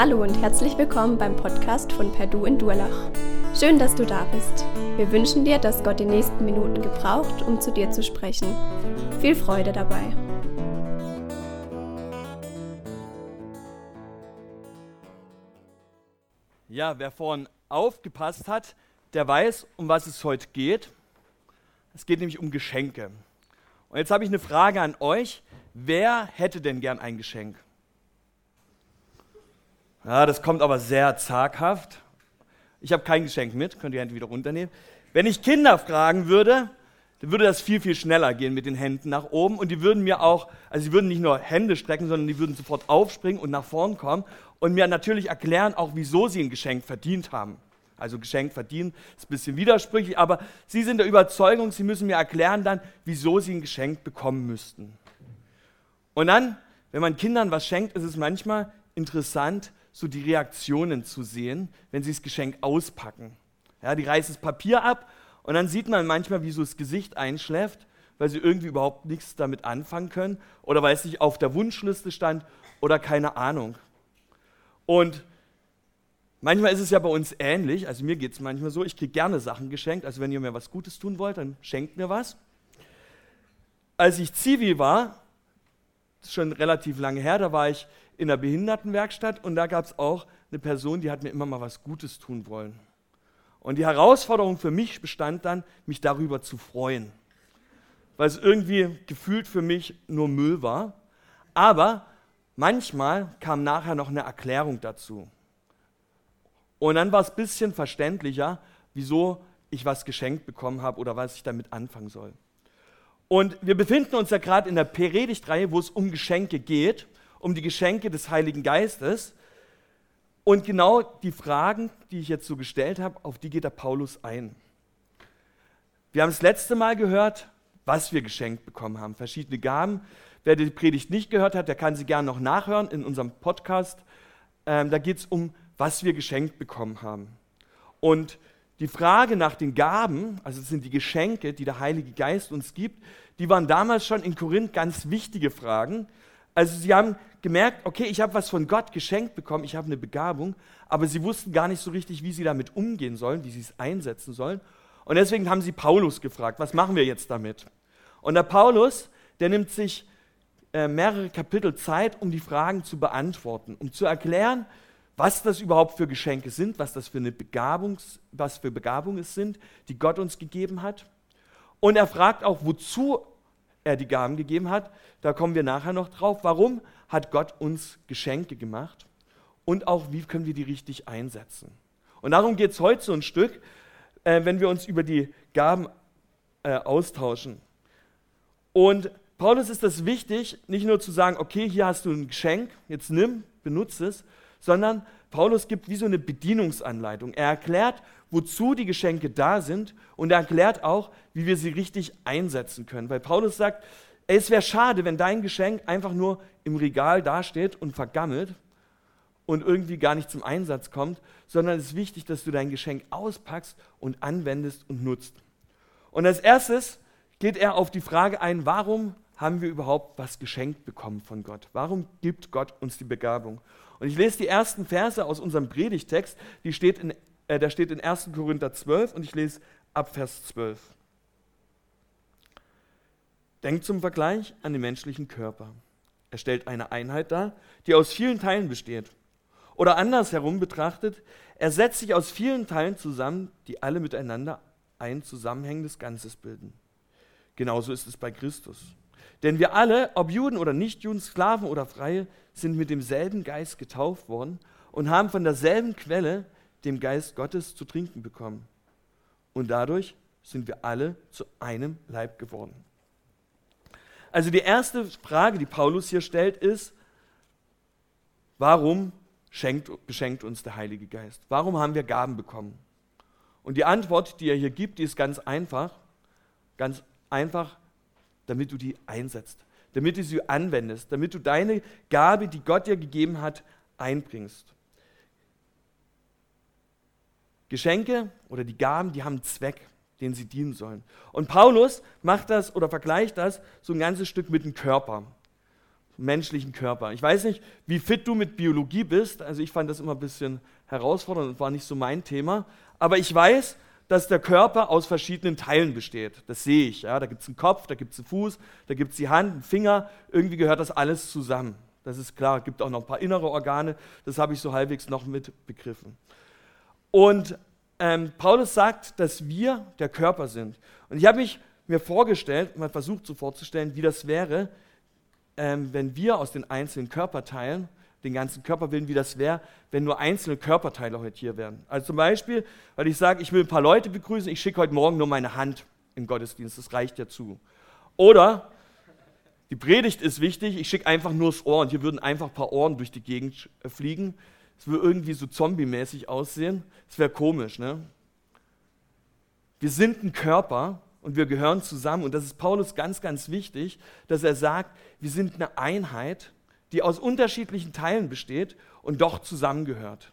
Hallo und herzlich willkommen beim Podcast von Perdu in Durlach. Schön, dass du da bist. Wir wünschen dir, dass Gott die nächsten Minuten gebraucht, um zu dir zu sprechen. Viel Freude dabei. Ja, wer vorhin aufgepasst hat, der weiß, um was es heute geht. Es geht nämlich um Geschenke. Und jetzt habe ich eine Frage an euch. Wer hätte denn gern ein Geschenk? Ja, das kommt aber sehr zaghaft. Ich habe kein Geschenk mit, könnt ihr die Hände wieder runternehmen. Wenn ich Kinder fragen würde, dann würde das viel, viel schneller gehen mit den Händen nach oben und die würden mir auch, also sie würden nicht nur Hände strecken, sondern die würden sofort aufspringen und nach vorn kommen und mir natürlich erklären auch, wieso sie ein Geschenk verdient haben. Also Geschenk verdienen ist ein bisschen widersprüchlich, aber sie sind der Überzeugung, sie müssen mir erklären dann, wieso sie ein Geschenk bekommen müssten. Und dann, wenn man Kindern was schenkt, ist es manchmal interessant, so die Reaktionen zu sehen, wenn sie das Geschenk auspacken. Ja, die reißen das Papier ab und dann sieht man manchmal, wie so das Gesicht einschläft, weil sie irgendwie überhaupt nichts damit anfangen können oder weil es nicht auf der Wunschliste stand oder keine Ahnung. Und manchmal ist es ja bei uns ähnlich, also mir geht es manchmal so, ich kriege gerne Sachen geschenkt, also wenn ihr mir was Gutes tun wollt, dann schenkt mir was. Als ich Zivi war, das ist schon relativ lange her, da war ich in der Behindertenwerkstatt und da gab es auch eine Person, die hat mir immer mal was Gutes tun wollen. Und die Herausforderung für mich bestand dann, mich darüber zu freuen, weil es irgendwie gefühlt für mich nur Müll war. Aber manchmal kam nachher noch eine Erklärung dazu. Und dann war es ein bisschen verständlicher, wieso ich was geschenkt bekommen habe oder was ich damit anfangen soll. Und wir befinden uns ja gerade in der Predigtreihe, wo es um Geschenke geht um die Geschenke des Heiligen Geistes. Und genau die Fragen, die ich jetzt so gestellt habe, auf die geht der Paulus ein. Wir haben das letzte Mal gehört, was wir geschenkt bekommen haben, verschiedene Gaben. Wer die Predigt nicht gehört hat, der kann sie gerne noch nachhören in unserem Podcast. Ähm, da geht es um, was wir geschenkt bekommen haben. Und die Frage nach den Gaben, also es sind die Geschenke, die der Heilige Geist uns gibt, die waren damals schon in Korinth ganz wichtige Fragen. Also sie haben gemerkt, okay, ich habe was von Gott geschenkt bekommen, ich habe eine Begabung, aber sie wussten gar nicht so richtig, wie sie damit umgehen sollen, wie sie es einsetzen sollen. Und deswegen haben sie Paulus gefragt, was machen wir jetzt damit? Und der Paulus, der nimmt sich äh, mehrere Kapitel Zeit, um die Fragen zu beantworten, um zu erklären, was das überhaupt für Geschenke sind, was das für eine Begabungs, was für Begabungen es sind, die Gott uns gegeben hat. Und er fragt auch, wozu er die Gaben gegeben hat. Da kommen wir nachher noch drauf. Warum hat Gott uns Geschenke gemacht? Und auch, wie können wir die richtig einsetzen? Und darum geht es heute so ein Stück, äh, wenn wir uns über die Gaben äh, austauschen. Und Paulus ist das wichtig, nicht nur zu sagen, okay, hier hast du ein Geschenk, jetzt nimm, benutze es, sondern Paulus gibt wie so eine Bedienungsanleitung. Er erklärt, wozu die Geschenke da sind und er erklärt auch, wie wir sie richtig einsetzen können. Weil Paulus sagt, es wäre schade, wenn dein Geschenk einfach nur im Regal dasteht und vergammelt und irgendwie gar nicht zum Einsatz kommt, sondern es ist wichtig, dass du dein Geschenk auspackst und anwendest und nutzt. Und als erstes geht er auf die Frage ein, warum haben wir überhaupt was geschenkt bekommen von Gott? Warum gibt Gott uns die Begabung? Und ich lese die ersten Verse aus unserem Predigtext, die steht in, äh, der steht in 1. Korinther 12 und ich lese ab Vers 12. Denkt zum Vergleich an den menschlichen Körper. Er stellt eine Einheit dar, die aus vielen Teilen besteht. Oder andersherum betrachtet, er setzt sich aus vielen Teilen zusammen, die alle miteinander ein zusammenhängendes Ganzes bilden. Genauso ist es bei Christus. Denn wir alle, ob Juden oder Nichtjuden, Sklaven oder Freie, sind mit demselben Geist getauft worden und haben von derselben Quelle, dem Geist Gottes, zu trinken bekommen. Und dadurch sind wir alle zu einem Leib geworden. Also die erste Frage, die Paulus hier stellt, ist, warum schenkt, beschenkt uns der Heilige Geist? Warum haben wir Gaben bekommen? Und die Antwort, die er hier gibt, die ist ganz einfach. Ganz einfach, damit du die einsetzt, damit du sie anwendest, damit du deine Gabe, die Gott dir gegeben hat, einbringst. Geschenke oder die Gaben, die haben einen Zweck, den sie dienen sollen. Und Paulus macht das oder vergleicht das so ein ganzes Stück mit dem Körper. menschlichen Körper. Ich weiß nicht, wie fit du mit Biologie bist. Also ich fand das immer ein bisschen herausfordernd und war nicht so mein Thema. Aber ich weiß, dass der Körper aus verschiedenen Teilen besteht. Das sehe ich. Ja? Da gibt es einen Kopf, da gibt es einen Fuß, da gibt es die Hand, einen Finger. Irgendwie gehört das alles zusammen. Das ist klar. Es gibt auch noch ein paar innere Organe. Das habe ich so halbwegs noch mit begriffen. Und ähm, Paulus sagt, dass wir der Körper sind. Und ich habe mich mir vorgestellt, mal versucht so vorzustellen, wie das wäre, ähm, wenn wir aus den einzelnen Körperteilen den ganzen Körper willen, wie das wäre, wenn nur einzelne Körperteile heute hier wären. Also zum Beispiel, weil ich sage, ich will ein paar Leute begrüßen, ich schicke heute Morgen nur meine Hand im Gottesdienst, das reicht ja zu. Oder die Predigt ist wichtig, ich schicke einfach nur das Ohr und hier würden einfach ein paar Ohren durch die Gegend äh, fliegen. Es würde irgendwie so zombie-mäßig aussehen. Das wäre komisch, ne? Wir sind ein Körper und wir gehören zusammen. Und das ist Paulus ganz, ganz wichtig, dass er sagt, wir sind eine Einheit, die aus unterschiedlichen Teilen besteht und doch zusammengehört.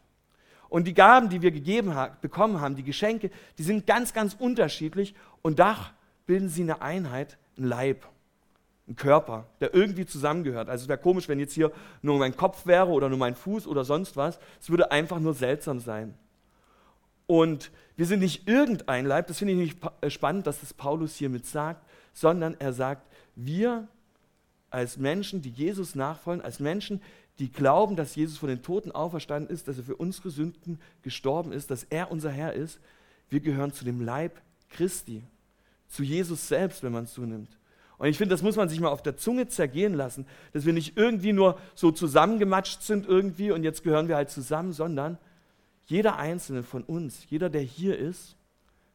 Und die Gaben, die wir gegeben bekommen haben, die Geschenke, die sind ganz, ganz unterschiedlich und doch bilden sie eine Einheit, ein Leib, ein Körper, der irgendwie zusammengehört. Also es wäre komisch, wenn jetzt hier nur mein Kopf wäre oder nur mein Fuß oder sonst was. Es würde einfach nur seltsam sein. Und wir sind nicht irgendein Leib, das finde ich nicht äh, spannend, dass das Paulus hiermit sagt, sondern er sagt, wir als Menschen, die Jesus nachfolgen, als Menschen, die glauben, dass Jesus von den Toten auferstanden ist, dass er für unsere Sünden gestorben ist, dass er unser Herr ist, wir gehören zu dem Leib Christi, zu Jesus selbst, wenn man es so. Und ich finde, das muss man sich mal auf der Zunge zergehen lassen, dass wir nicht irgendwie nur so zusammengematscht sind irgendwie und jetzt gehören wir halt zusammen, sondern jeder einzelne von uns, jeder, der hier ist,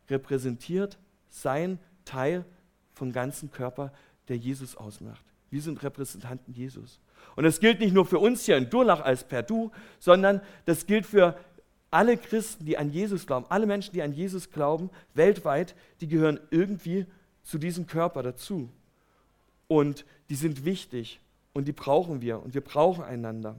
repräsentiert sein Teil vom ganzen Körper, der Jesus ausmacht. Wir sind Repräsentanten Jesus. Und das gilt nicht nur für uns hier in Durlach als per Du, sondern das gilt für alle Christen, die an Jesus glauben, alle Menschen, die an Jesus glauben, weltweit, die gehören irgendwie zu diesem Körper dazu. Und die sind wichtig und die brauchen wir und wir brauchen einander.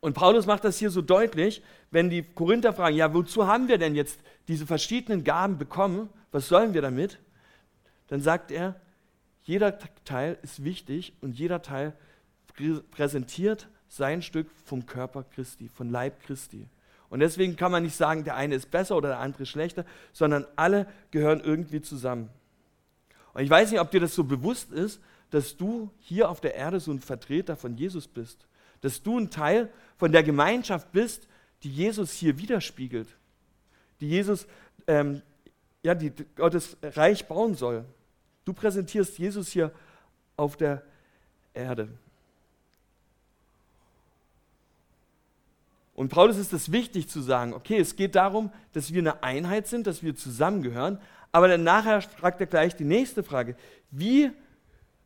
Und Paulus macht das hier so deutlich, wenn die Korinther fragen, ja, wozu haben wir denn jetzt diese verschiedenen Gaben bekommen? Was sollen wir damit? Dann sagt er, jeder Teil ist wichtig und jeder Teil präsentiert sein Stück vom Körper Christi, von Leib Christi. Und deswegen kann man nicht sagen, der eine ist besser oder der andere schlechter, sondern alle gehören irgendwie zusammen. Und ich weiß nicht, ob dir das so bewusst ist, dass du hier auf der Erde so ein Vertreter von Jesus bist. Dass du ein Teil von der Gemeinschaft bist, die Jesus hier widerspiegelt. Die Jesus, ähm, ja, die Gottes Reich bauen soll. Du präsentierst Jesus hier auf der Erde. Und Paulus ist es wichtig zu sagen, okay, es geht darum, dass wir eine Einheit sind, dass wir zusammengehören, aber dann nachher fragt er gleich die nächste Frage, wie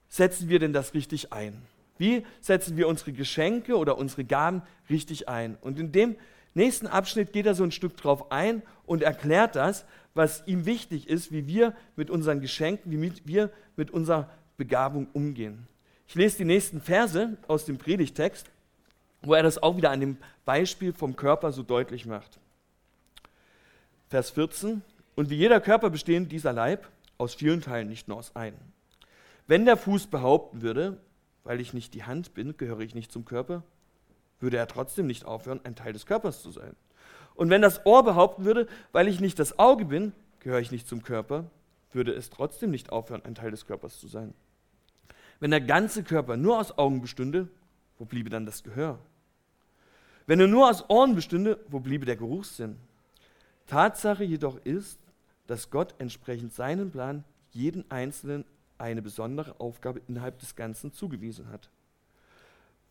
setzen wir denn das richtig ein? Wie setzen wir unsere Geschenke oder unsere Gaben richtig ein? Und in dem nächsten Abschnitt geht er so ein Stück drauf ein und erklärt das, was ihm wichtig ist, wie wir mit unseren Geschenken, wie wir mit unserer Begabung umgehen. Ich lese die nächsten Verse aus dem Predigtext, wo er das auch wieder an dem Beispiel vom Körper so deutlich macht. Vers 14. Und wie jeder Körper bestehen dieser Leib aus vielen Teilen, nicht nur aus einem. Wenn der Fuß behaupten würde, weil ich nicht die Hand bin, gehöre ich nicht zum Körper, würde er trotzdem nicht aufhören, ein Teil des Körpers zu sein. Und wenn das Ohr behaupten würde, weil ich nicht das Auge bin, gehöre ich nicht zum Körper, würde es trotzdem nicht aufhören, ein Teil des Körpers zu sein. Wenn der ganze Körper nur aus Augen bestünde, wo bliebe dann das Gehör? Wenn er nur aus Ohren bestünde, wo bliebe der Geruchssinn? Tatsache jedoch ist, dass Gott entsprechend seinen Plan jeden Einzelnen eine besondere Aufgabe innerhalb des Ganzen zugewiesen hat.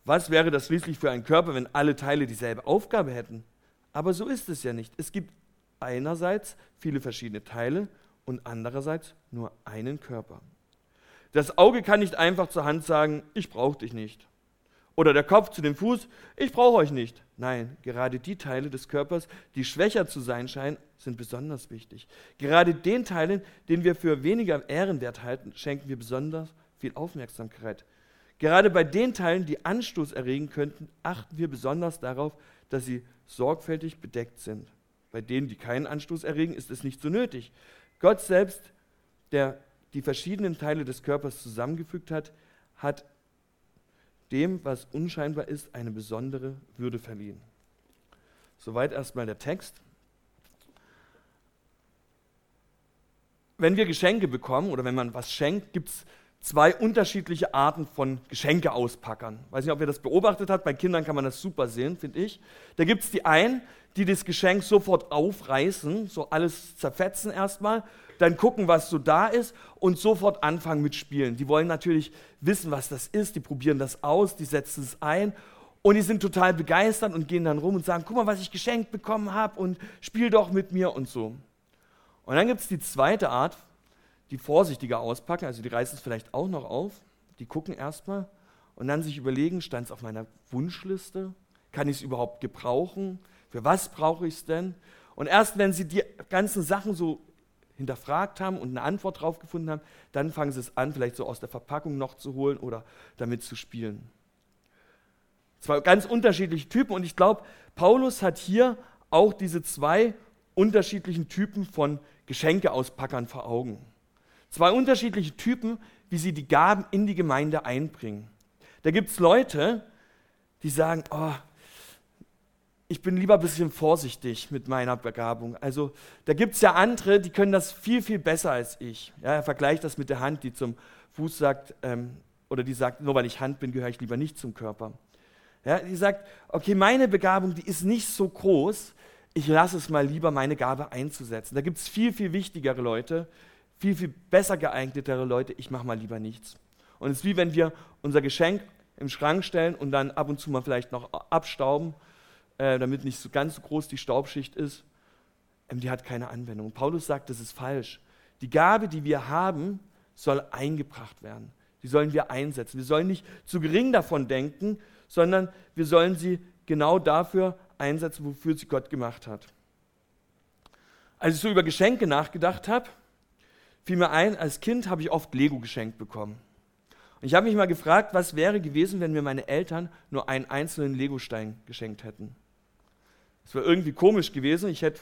Was wäre das schließlich für ein Körper, wenn alle Teile dieselbe Aufgabe hätten? Aber so ist es ja nicht. Es gibt einerseits viele verschiedene Teile und andererseits nur einen Körper. Das Auge kann nicht einfach zur Hand sagen, ich brauche dich nicht. Oder der Kopf zu dem Fuß, ich brauche euch nicht. Nein, gerade die Teile des Körpers, die schwächer zu sein scheinen, sind besonders wichtig. Gerade den Teilen, denen wir für weniger ehrenwert halten, schenken wir besonders viel Aufmerksamkeit. Gerade bei den Teilen, die Anstoß erregen könnten, achten wir besonders darauf, dass sie sorgfältig bedeckt sind. Bei denen, die keinen Anstoß erregen, ist es nicht so nötig. Gott selbst, der die verschiedenen Teile des Körpers zusammengefügt hat, hat dem, was unscheinbar ist, eine besondere Würde verliehen. Soweit erstmal der Text. Wenn wir Geschenke bekommen oder wenn man was schenkt, gibt es zwei unterschiedliche Arten von Geschenkeauspackern. Weiß nicht, ob ihr das beobachtet habt, bei Kindern kann man das super sehen, finde ich. Da gibt es die einen, die das Geschenk sofort aufreißen, so alles zerfetzen erstmal, dann gucken, was so da ist und sofort anfangen mit Spielen. Die wollen natürlich wissen, was das ist, die probieren das aus, die setzen es ein und die sind total begeistert und gehen dann rum und sagen, guck mal, was ich geschenkt bekommen habe und spiel doch mit mir und so. Und dann gibt es die zweite Art die vorsichtiger auspacken, also die reißen es vielleicht auch noch auf, die gucken erstmal und dann sich überlegen, stand es auf meiner Wunschliste? Kann ich es überhaupt gebrauchen? Für was brauche ich es denn? Und erst wenn sie die ganzen Sachen so hinterfragt haben und eine Antwort drauf gefunden haben, dann fangen sie es an, vielleicht so aus der Verpackung noch zu holen oder damit zu spielen. Zwei ganz unterschiedliche Typen und ich glaube, Paulus hat hier auch diese zwei unterschiedlichen Typen von Geschenkeauspackern vor Augen. Zwei unterschiedliche Typen, wie sie die Gaben in die Gemeinde einbringen. Da gibt es Leute, die sagen, oh, ich bin lieber ein bisschen vorsichtig mit meiner Begabung. Also da gibt es ja andere, die können das viel, viel besser als ich. Ja, er vergleicht das mit der Hand, die zum Fuß sagt, ähm, oder die sagt, nur weil ich Hand bin, gehöre ich lieber nicht zum Körper. Ja, die sagt, okay, meine Begabung, die ist nicht so groß, ich lasse es mal lieber, meine Gabe einzusetzen. Da gibt es viel, viel wichtigere Leute, viel, viel besser geeignetere Leute, ich mache mal lieber nichts. Und es ist wie wenn wir unser Geschenk im Schrank stellen und dann ab und zu mal vielleicht noch abstauben, äh, damit nicht so ganz so groß die Staubschicht ist. Ähm, die hat keine Anwendung. Paulus sagt, das ist falsch. Die Gabe, die wir haben, soll eingebracht werden. Die sollen wir einsetzen. Wir sollen nicht zu gering davon denken, sondern wir sollen sie genau dafür einsetzen, wofür sie Gott gemacht hat. Als ich so über Geschenke nachgedacht habe, fiel mir ein, als Kind habe ich oft Lego geschenkt bekommen. Und ich habe mich mal gefragt, was wäre gewesen, wenn mir meine Eltern nur einen einzelnen Legostein geschenkt hätten. Das wäre irgendwie komisch gewesen. Ich hätte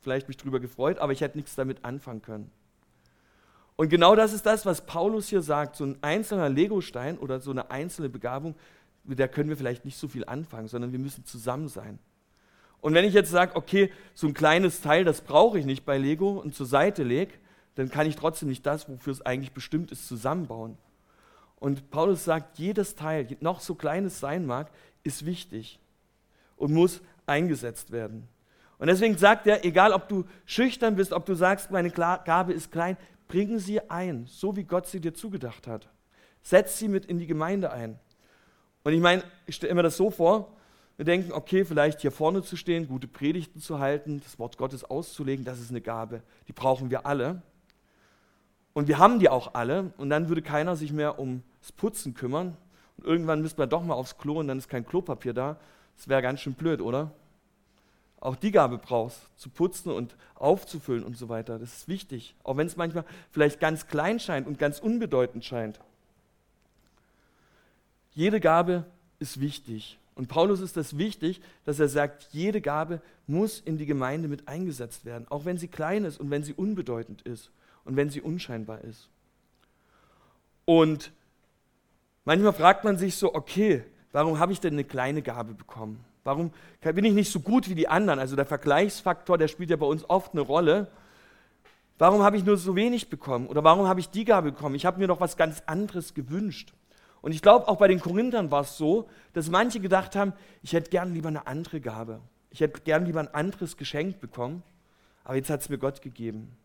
vielleicht mich darüber gefreut, aber ich hätte nichts damit anfangen können. Und genau das ist das, was Paulus hier sagt. So ein einzelner Legostein oder so eine einzelne Begabung, mit der können wir vielleicht nicht so viel anfangen, sondern wir müssen zusammen sein. Und wenn ich jetzt sage, okay, so ein kleines Teil, das brauche ich nicht bei Lego und zur Seite lege, dann kann ich trotzdem nicht das, wofür es eigentlich bestimmt ist, zusammenbauen. Und Paulus sagt, jedes Teil, noch so klein es sein mag, ist wichtig und muss eingesetzt werden. Und deswegen sagt er, egal ob du schüchtern bist, ob du sagst, meine Gabe ist klein, bring sie ein, so wie Gott sie dir zugedacht hat. Setz sie mit in die Gemeinde ein. Und ich meine, ich stelle mir das so vor, wir denken, okay, vielleicht hier vorne zu stehen, gute Predigten zu halten, das Wort Gottes auszulegen, das ist eine Gabe. Die brauchen wir alle. Und wir haben die auch alle und dann würde keiner sich mehr ums Putzen kümmern. Und irgendwann müsste man doch mal aufs Klo und dann ist kein Klopapier da. Das wäre ganz schön blöd, oder? Auch die Gabe brauchst, zu putzen und aufzufüllen und so weiter. Das ist wichtig, auch wenn es manchmal vielleicht ganz klein scheint und ganz unbedeutend scheint. Jede Gabe ist wichtig. Und Paulus ist das wichtig, dass er sagt, jede Gabe muss in die Gemeinde mit eingesetzt werden, auch wenn sie klein ist und wenn sie unbedeutend ist und wenn sie unscheinbar ist. Und manchmal fragt man sich so, okay, warum habe ich denn eine kleine Gabe bekommen? Warum bin ich nicht so gut wie die anderen? Also der Vergleichsfaktor, der spielt ja bei uns oft eine Rolle. Warum habe ich nur so wenig bekommen? Oder warum habe ich die Gabe bekommen? Ich habe mir noch was ganz anderes gewünscht. Und ich glaube, auch bei den Korinthern war es so, dass manche gedacht haben, ich hätte gern lieber eine andere Gabe. Ich hätte gern lieber ein anderes Geschenk bekommen, aber jetzt hat es mir Gott gegeben.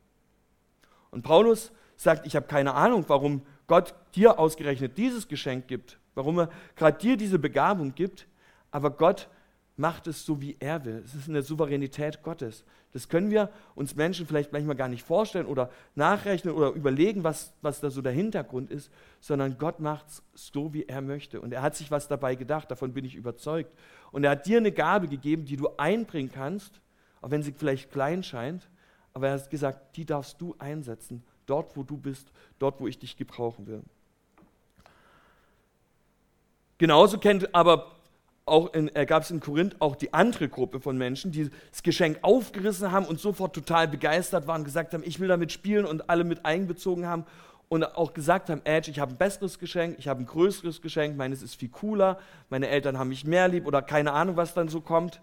Und Paulus sagt, ich habe keine Ahnung, warum Gott dir ausgerechnet dieses Geschenk gibt, warum er gerade dir diese Begabung gibt, aber Gott macht es so, wie er will. Es ist eine Souveränität Gottes. Das können wir uns Menschen vielleicht manchmal gar nicht vorstellen oder nachrechnen oder überlegen, was, was da so der Hintergrund ist, sondern Gott macht es so, wie er möchte. Und er hat sich was dabei gedacht, davon bin ich überzeugt. Und er hat dir eine Gabe gegeben, die du einbringen kannst, auch wenn sie vielleicht klein scheint, aber er hat gesagt, die darfst du einsetzen, dort wo du bist, dort wo ich dich gebrauchen will. Genauso kennt aber auch äh, gab es in Korinth auch die andere Gruppe von Menschen, die das Geschenk aufgerissen haben und sofort total begeistert waren, gesagt haben, ich will damit spielen und alle mit einbezogen haben und auch gesagt haben, Edge, ich habe ein besseres Geschenk, ich habe ein größeres Geschenk, meines ist viel cooler, meine Eltern haben mich mehr lieb oder keine Ahnung, was dann so kommt.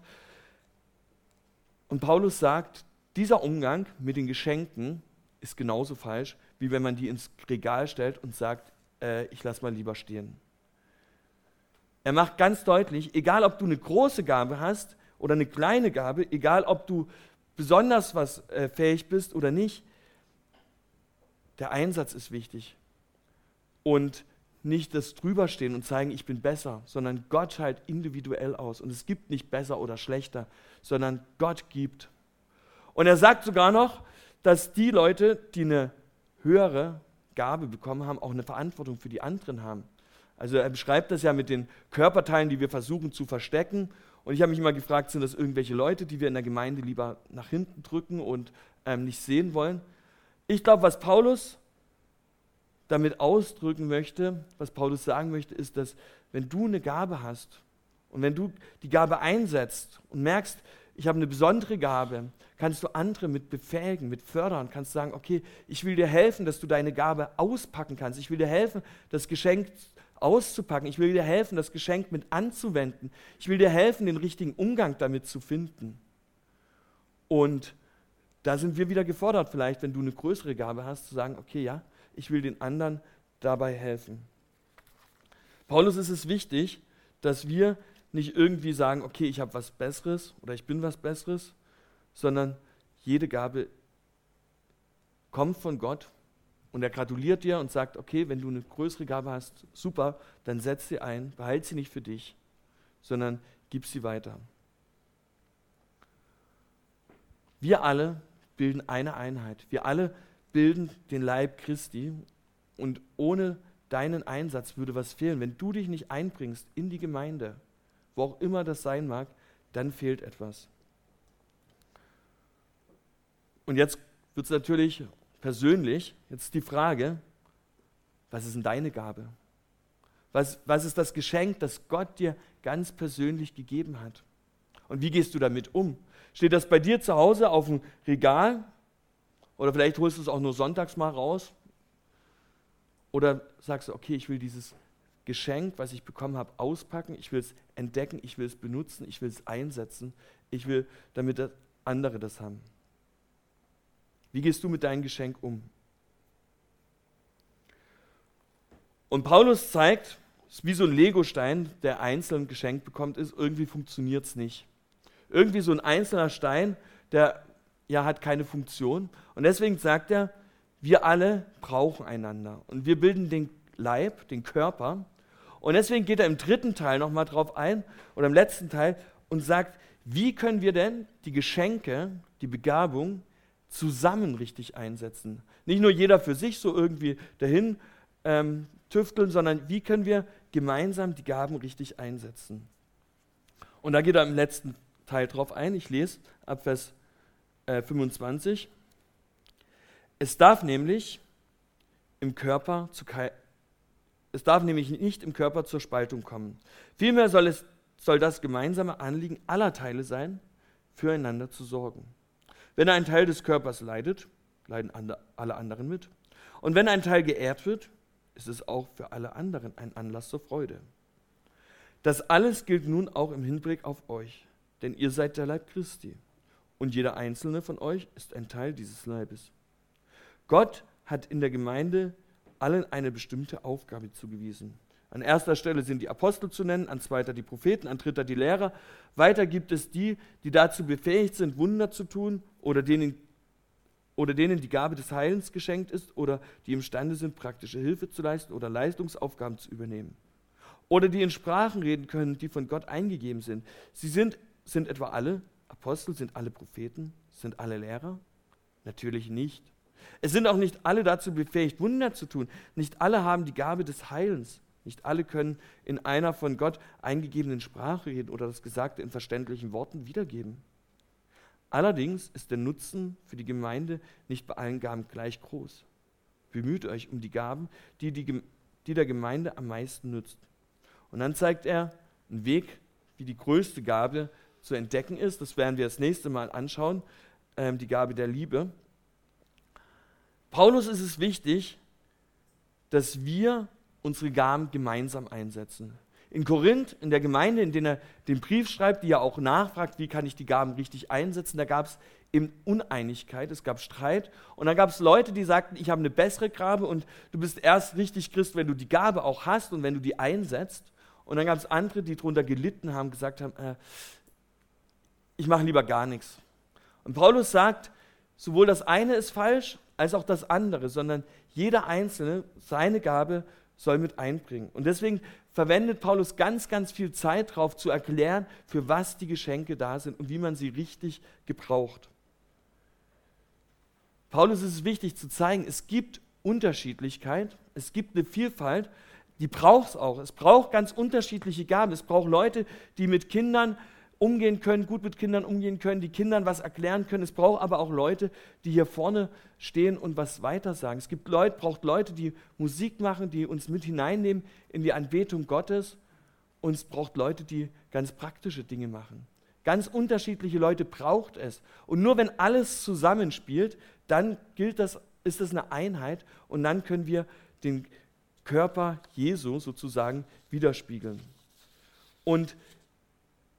Und Paulus sagt, dieser Umgang mit den Geschenken ist genauso falsch, wie wenn man die ins Regal stellt und sagt, äh, ich lasse mal lieber stehen. Er macht ganz deutlich, egal ob du eine große Gabe hast oder eine kleine Gabe, egal ob du besonders was äh, fähig bist oder nicht, der Einsatz ist wichtig. Und nicht das drüberstehen und zeigen, ich bin besser, sondern Gott halt individuell aus. Und es gibt nicht besser oder schlechter, sondern Gott gibt. Und er sagt sogar noch, dass die Leute, die eine höhere Gabe bekommen haben, auch eine Verantwortung für die anderen haben. Also er beschreibt das ja mit den Körperteilen, die wir versuchen zu verstecken. Und ich habe mich immer gefragt, sind das irgendwelche Leute, die wir in der Gemeinde lieber nach hinten drücken und ähm, nicht sehen wollen? Ich glaube, was Paulus damit ausdrücken möchte, was Paulus sagen möchte, ist, dass wenn du eine Gabe hast und wenn du die Gabe einsetzt und merkst, ich habe eine besondere Gabe, kannst du andere mit befähigen, mit fördern, kannst sagen, okay, ich will dir helfen, dass du deine Gabe auspacken kannst. Ich will dir helfen, das Geschenk auszupacken. Ich will dir helfen, das Geschenk mit anzuwenden. Ich will dir helfen, den richtigen Umgang damit zu finden. Und da sind wir wieder gefordert, vielleicht, wenn du eine größere Gabe hast, zu sagen, okay, ja, ich will den anderen dabei helfen. Paulus ist es wichtig, dass wir nicht irgendwie sagen, okay, ich habe was Besseres oder ich bin was Besseres, sondern jede Gabe kommt von Gott und er gratuliert dir und sagt, okay, wenn du eine größere Gabe hast, super, dann setz sie ein, behalte sie nicht für dich, sondern gib sie weiter. Wir alle bilden eine Einheit. Wir alle bilden den Leib Christi und ohne deinen Einsatz würde was fehlen. Wenn du dich nicht einbringst in die Gemeinde, wo auch immer das sein mag, dann fehlt etwas. Und jetzt wird es natürlich persönlich, jetzt die Frage, was ist denn deine Gabe? Was, was ist das Geschenk, das Gott dir ganz persönlich gegeben hat? Und wie gehst du damit um? Steht das bei dir zu Hause auf dem Regal? Oder vielleicht holst du es auch nur sonntags mal raus? Oder sagst du, okay, ich will dieses Geschenk, was ich bekommen habe, auspacken, ich will es entdecken, ich will es benutzen, ich will es einsetzen, ich will, damit andere das haben. Wie gehst du mit deinem Geschenk um? Und Paulus zeigt, wie so ein Legostein, der einzeln geschenkt bekommt, ist, irgendwie funktioniert es nicht irgendwie so ein einzelner Stein, der ja hat keine Funktion. Und deswegen sagt er, wir alle brauchen einander und wir bilden den Leib, den Körper. Und deswegen geht er im dritten Teil nochmal drauf ein oder im letzten Teil und sagt, wie können wir denn die Geschenke, die Begabung zusammen richtig einsetzen? Nicht nur jeder für sich so irgendwie dahin ähm, tüfteln, sondern wie können wir gemeinsam die Gaben richtig einsetzen? Und da geht er im letzten Teil drauf ein. Ich lese ab Vers äh, 25. Es darf nämlich im Körper zu es darf nämlich nicht im Körper zur Spaltung kommen. Vielmehr soll, es, soll das gemeinsame Anliegen aller Teile sein, füreinander zu sorgen. Wenn ein Teil des Körpers leidet, leiden alle anderen mit. Und wenn ein Teil geehrt wird, ist es auch für alle anderen ein Anlass zur Freude. Das alles gilt nun auch im Hinblick auf euch denn ihr seid der Leib Christi und jeder einzelne von euch ist ein Teil dieses Leibes. Gott hat in der Gemeinde allen eine bestimmte Aufgabe zugewiesen. An erster Stelle sind die Apostel zu nennen, an zweiter die Propheten, an dritter die Lehrer. Weiter gibt es die, die dazu befähigt sind, Wunder zu tun oder denen, oder denen die Gabe des Heilens geschenkt ist oder die imstande sind, praktische Hilfe zu leisten oder Leistungsaufgaben zu übernehmen. Oder die in Sprachen reden können, die von Gott eingegeben sind. Sie sind sind etwa alle Apostel, sind alle Propheten, sind alle Lehrer? Natürlich nicht. Es sind auch nicht alle dazu befähigt, Wunder zu tun. Nicht alle haben die Gabe des Heilens. Nicht alle können in einer von Gott eingegebenen Sprache reden oder das Gesagte in verständlichen Worten wiedergeben. Allerdings ist der Nutzen für die Gemeinde nicht bei allen Gaben gleich groß. Bemüht euch um die Gaben, die, die, die der Gemeinde am meisten nützt. Und dann zeigt er einen Weg, wie die größte Gabe zu entdecken ist. Das werden wir das nächste Mal anschauen, ähm, die Gabe der Liebe. Paulus ist es wichtig, dass wir unsere Gaben gemeinsam einsetzen. In Korinth, in der Gemeinde, in der er den Brief schreibt, die ja auch nachfragt, wie kann ich die Gaben richtig einsetzen, da gab es eben Uneinigkeit, es gab Streit. Und dann gab es Leute, die sagten, ich habe eine bessere Gabe und du bist erst richtig Christ, wenn du die Gabe auch hast und wenn du die einsetzt. Und dann gab es andere, die darunter gelitten haben, gesagt haben, äh, ich mache lieber gar nichts. Und Paulus sagt, sowohl das eine ist falsch als auch das andere, sondern jeder Einzelne seine Gabe soll mit einbringen. Und deswegen verwendet Paulus ganz, ganz viel Zeit darauf zu erklären, für was die Geschenke da sind und wie man sie richtig gebraucht. Paulus ist es wichtig zu zeigen, es gibt Unterschiedlichkeit, es gibt eine Vielfalt, die braucht es auch. Es braucht ganz unterschiedliche Gaben. Es braucht Leute, die mit Kindern umgehen können, gut mit Kindern umgehen können, die Kindern was erklären können. Es braucht aber auch Leute, die hier vorne stehen und was weiter sagen. Es gibt Leute, braucht Leute, die Musik machen, die uns mit hineinnehmen in die Anbetung Gottes. Und es braucht Leute, die ganz praktische Dinge machen. Ganz unterschiedliche Leute braucht es. Und nur wenn alles zusammenspielt, dann gilt das, ist das eine Einheit und dann können wir den Körper Jesu sozusagen widerspiegeln. Und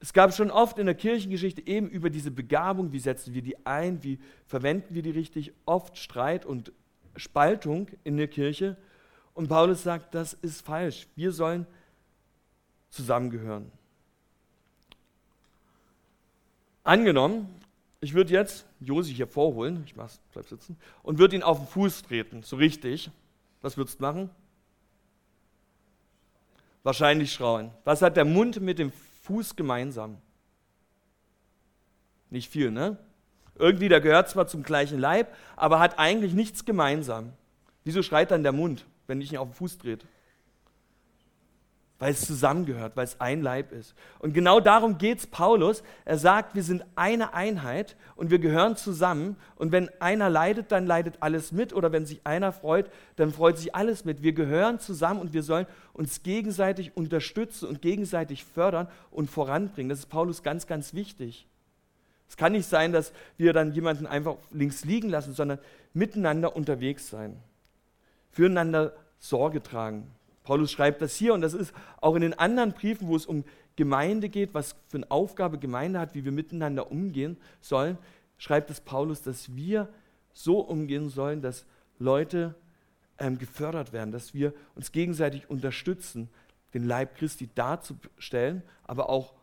es gab schon oft in der Kirchengeschichte eben über diese Begabung, wie setzen wir die ein, wie verwenden wir die richtig, oft Streit und Spaltung in der Kirche. Und Paulus sagt, das ist falsch. Wir sollen zusammengehören. Angenommen, ich würde jetzt Josi hier vorholen, ich mach's, bleib sitzen, und würde ihn auf den Fuß treten, so richtig. Was würdest du machen? Wahrscheinlich schrauen. Was hat der Mund mit dem Fuß gemeinsam? Nicht viel, ne? Irgendwie, der gehört zwar zum gleichen Leib, aber hat eigentlich nichts gemeinsam. Wieso schreit dann der Mund, wenn ich ihn auf den Fuß trete? Weil es zusammengehört, weil es ein Leib ist. Und genau darum geht es Paulus. Er sagt, wir sind eine Einheit und wir gehören zusammen. Und wenn einer leidet, dann leidet alles mit. Oder wenn sich einer freut, dann freut sich alles mit. Wir gehören zusammen und wir sollen uns gegenseitig unterstützen und gegenseitig fördern und voranbringen. Das ist Paulus ganz, ganz wichtig. Es kann nicht sein, dass wir dann jemanden einfach links liegen lassen, sondern miteinander unterwegs sein. Füreinander Sorge tragen. Paulus schreibt das hier und das ist auch in den anderen Briefen, wo es um Gemeinde geht, was für eine Aufgabe Gemeinde hat, wie wir miteinander umgehen sollen, schreibt es Paulus, dass wir so umgehen sollen, dass Leute ähm, gefördert werden, dass wir uns gegenseitig unterstützen, den Leib Christi darzustellen, aber auch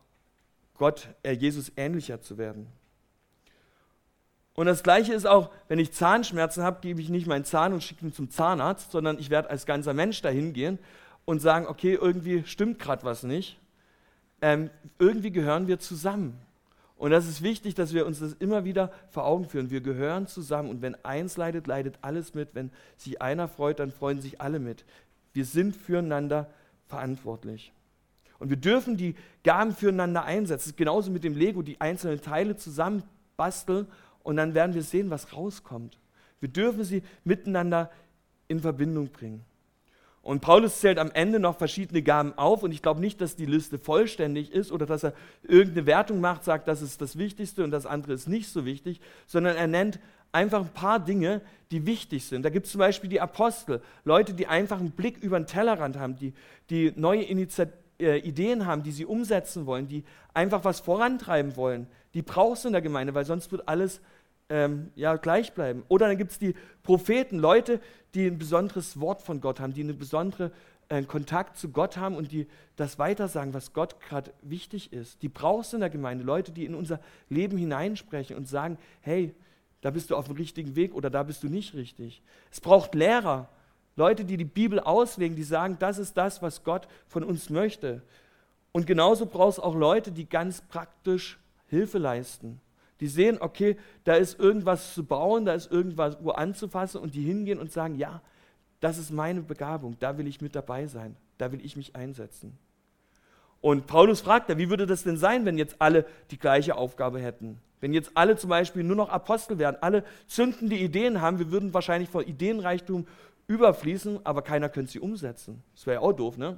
Gott, äh, Jesus ähnlicher zu werden. Und das Gleiche ist auch, wenn ich Zahnschmerzen habe, gebe ich nicht meinen Zahn und schicke ihn zum Zahnarzt, sondern ich werde als ganzer Mensch dahin gehen und sagen, okay, irgendwie stimmt gerade was nicht. Ähm, irgendwie gehören wir zusammen. Und das ist wichtig, dass wir uns das immer wieder vor Augen führen. Wir gehören zusammen und wenn eins leidet, leidet alles mit. Wenn sich einer freut, dann freuen sich alle mit. Wir sind füreinander verantwortlich. Und wir dürfen die Gaben füreinander einsetzen. Das ist genauso mit dem Lego, die einzelnen Teile zusammen basteln und dann werden wir sehen, was rauskommt. Wir dürfen sie miteinander in Verbindung bringen. Und Paulus zählt am Ende noch verschiedene Gaben auf und ich glaube nicht, dass die Liste vollständig ist oder dass er irgendeine Wertung macht, sagt, das ist das Wichtigste und das andere ist nicht so wichtig, sondern er nennt einfach ein paar Dinge, die wichtig sind. Da gibt es zum Beispiel die Apostel, Leute, die einfach einen Blick über den Tellerrand haben, die, die neue Initiativ äh, Ideen haben, die sie umsetzen wollen, die einfach was vorantreiben wollen. Die brauchst du in der Gemeinde, weil sonst wird alles ähm, ja, gleich bleiben. Oder dann gibt es die Propheten, Leute, die ein besonderes Wort von Gott haben, die einen besonderen äh, Kontakt zu Gott haben und die das weitersagen, was Gott gerade wichtig ist. Die brauchst du in der Gemeinde, Leute, die in unser Leben hineinsprechen und sagen, hey, da bist du auf dem richtigen Weg oder da bist du nicht richtig. Es braucht Lehrer, Leute, die die Bibel auslegen, die sagen, das ist das, was Gott von uns möchte. Und genauso brauchst du auch Leute, die ganz praktisch Hilfe leisten. Die sehen, okay, da ist irgendwas zu bauen, da ist irgendwas wo anzufassen und die hingehen und sagen, ja, das ist meine Begabung, da will ich mit dabei sein, da will ich mich einsetzen. Und Paulus fragt da, wie würde das denn sein, wenn jetzt alle die gleiche Aufgabe hätten? Wenn jetzt alle zum Beispiel nur noch Apostel wären, alle zündende Ideen haben, wir würden wahrscheinlich vor Ideenreichtum überfließen, aber keiner könnte sie umsetzen. Das wäre ja auch doof, ne?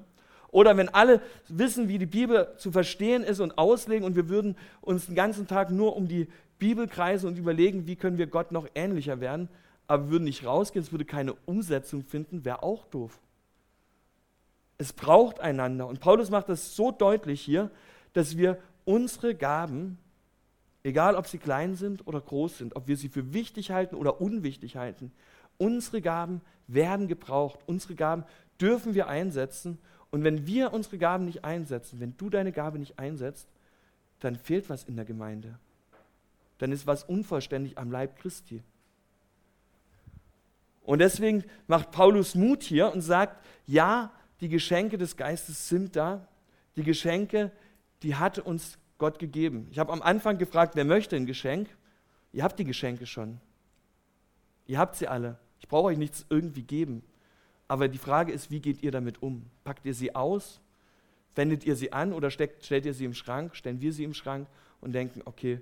Oder wenn alle wissen, wie die Bibel zu verstehen ist und auslegen und wir würden uns den ganzen Tag nur um die Bibel kreisen und überlegen, wie können wir Gott noch ähnlicher werden, aber würden nicht rausgehen, es würde keine Umsetzung finden, wäre auch doof. Es braucht einander. Und Paulus macht das so deutlich hier, dass wir unsere Gaben, egal ob sie klein sind oder groß sind, ob wir sie für wichtig halten oder unwichtig halten, unsere Gaben werden gebraucht. Unsere Gaben dürfen wir einsetzen. Und wenn wir unsere Gaben nicht einsetzen, wenn du deine Gabe nicht einsetzt, dann fehlt was in der Gemeinde. Dann ist was unvollständig am Leib Christi. Und deswegen macht Paulus Mut hier und sagt, ja, die Geschenke des Geistes sind da. Die Geschenke, die hat uns Gott gegeben. Ich habe am Anfang gefragt, wer möchte ein Geschenk? Ihr habt die Geschenke schon. Ihr habt sie alle. Ich brauche euch nichts irgendwie geben. Aber die Frage ist, wie geht ihr damit um? Packt ihr sie aus? Wendet ihr sie an oder steckt, stellt ihr sie im Schrank? Stellen wir sie im Schrank und denken, okay,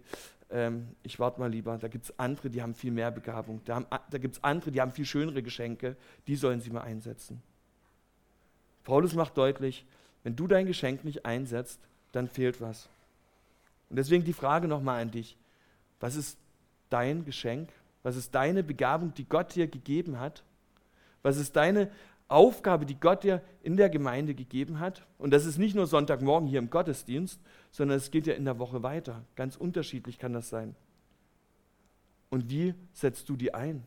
ähm, ich warte mal lieber. Da gibt es andere, die haben viel mehr Begabung. Da, da gibt es andere, die haben viel schönere Geschenke. Die sollen sie mal einsetzen. Paulus macht deutlich, wenn du dein Geschenk nicht einsetzt, dann fehlt was. Und deswegen die Frage nochmal an dich. Was ist dein Geschenk? Was ist deine Begabung, die Gott dir gegeben hat? Was ist deine Aufgabe, die Gott dir in der Gemeinde gegeben hat? Und das ist nicht nur Sonntagmorgen hier im Gottesdienst, sondern es geht ja in der Woche weiter. Ganz unterschiedlich kann das sein. Und wie setzt du die ein?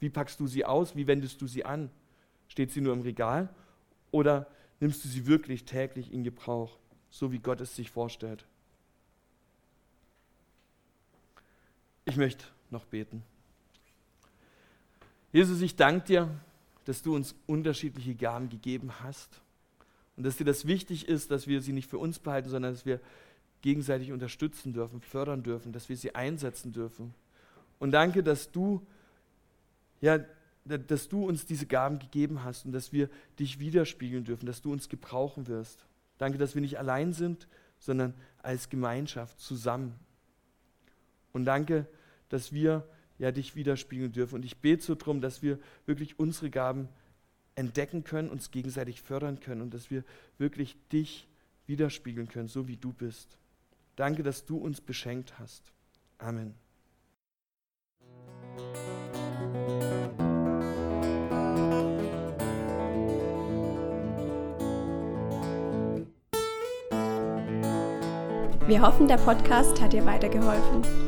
Wie packst du sie aus? Wie wendest du sie an? Steht sie nur im Regal oder nimmst du sie wirklich täglich in Gebrauch, so wie Gott es sich vorstellt? Ich möchte noch beten. Jesus, ich danke dir, dass du uns unterschiedliche Gaben gegeben hast und dass dir das wichtig ist, dass wir sie nicht für uns behalten, sondern dass wir gegenseitig unterstützen dürfen, fördern dürfen, dass wir sie einsetzen dürfen. Und danke, dass du ja dass du uns diese Gaben gegeben hast und dass wir dich widerspiegeln dürfen, dass du uns gebrauchen wirst. Danke, dass wir nicht allein sind, sondern als Gemeinschaft zusammen. Und danke, dass wir ja dich widerspiegeln dürfen. Und ich bete so darum, dass wir wirklich unsere Gaben entdecken können, uns gegenseitig fördern können und dass wir wirklich dich widerspiegeln können, so wie du bist. Danke, dass du uns beschenkt hast. Amen. Wir hoffen, der Podcast hat dir weitergeholfen.